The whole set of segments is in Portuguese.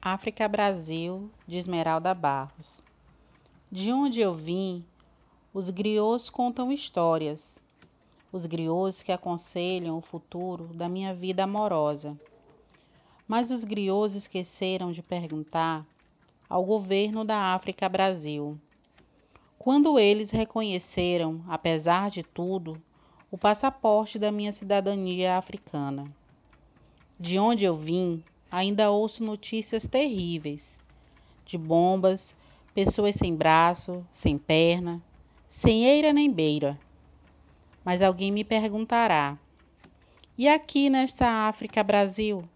África Brasil, de Esmeralda Barros. De onde eu vim, os griots contam histórias. Os griots que aconselham o futuro da minha vida amorosa. Mas os griots esqueceram de perguntar ao governo da África Brasil. Quando eles reconheceram, apesar de tudo, o passaporte da minha cidadania africana. De onde eu vim, ainda ouço notícias terríveis de bombas, pessoas sem braço, sem perna, sem eira nem beira. Mas alguém me perguntará: e aqui nesta África Brasil?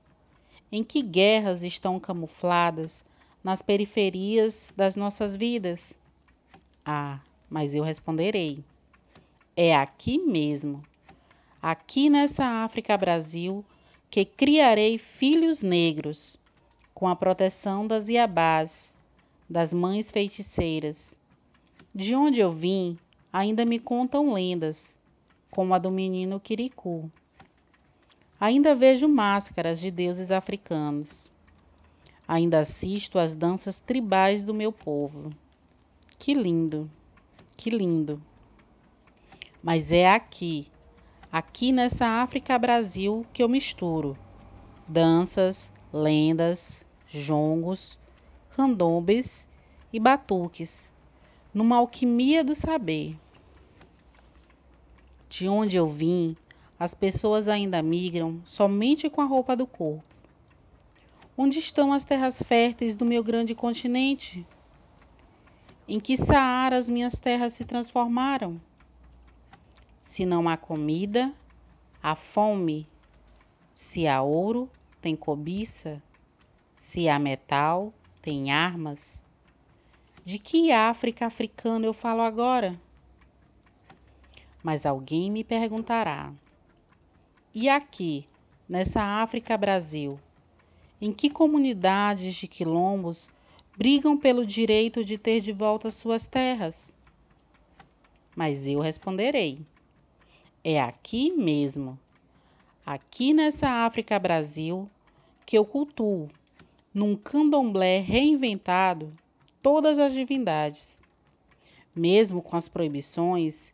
Em que guerras estão camufladas nas periferias das nossas vidas? Ah, mas eu responderei: é aqui mesmo, aqui nessa África Brasil, que criarei filhos negros, com a proteção das Iabás, das mães feiticeiras. De onde eu vim, ainda me contam lendas, como a do menino Quiricu. Ainda vejo máscaras de deuses africanos. Ainda assisto às danças tribais do meu povo. Que lindo, que lindo. Mas é aqui, aqui nessa África Brasil que eu misturo danças, lendas, jongos, candombes e batuques, numa alquimia do saber. De onde eu vim, as pessoas ainda migram somente com a roupa do corpo. Onde estão as terras férteis do meu grande continente? Em que Saara as minhas terras se transformaram? Se não há comida, há fome. Se há ouro, tem cobiça. Se há metal, tem armas. De que África africana eu falo agora? Mas alguém me perguntará: e aqui, nessa África Brasil, em que comunidades de quilombos brigam pelo direito de ter de volta suas terras? Mas eu responderei: é aqui mesmo, aqui nessa África Brasil, que eu cultuo, num candomblé reinventado, todas as divindades. Mesmo com as proibições,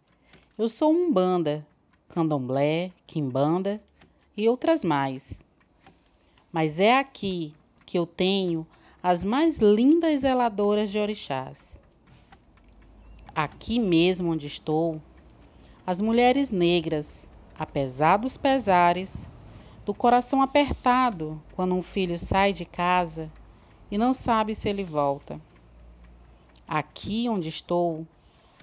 eu sou um banda, candomblé, quimbanda e outras mais. Mas é aqui que eu tenho as mais lindas zeladoras de orixás. Aqui mesmo onde estou, as mulheres negras, apesar dos pesares, do coração apertado quando um filho sai de casa e não sabe se ele volta. Aqui onde estou,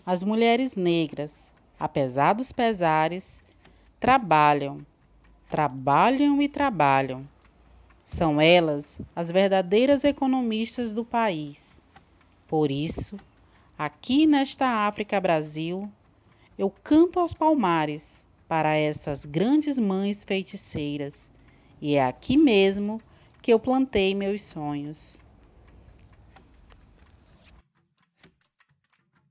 as mulheres negras, apesar dos pesares, trabalham, trabalham e trabalham. São elas as verdadeiras economistas do país. Por isso, aqui nesta África Brasil, eu canto aos palmares para essas grandes mães feiticeiras, e é aqui mesmo que eu plantei meus sonhos.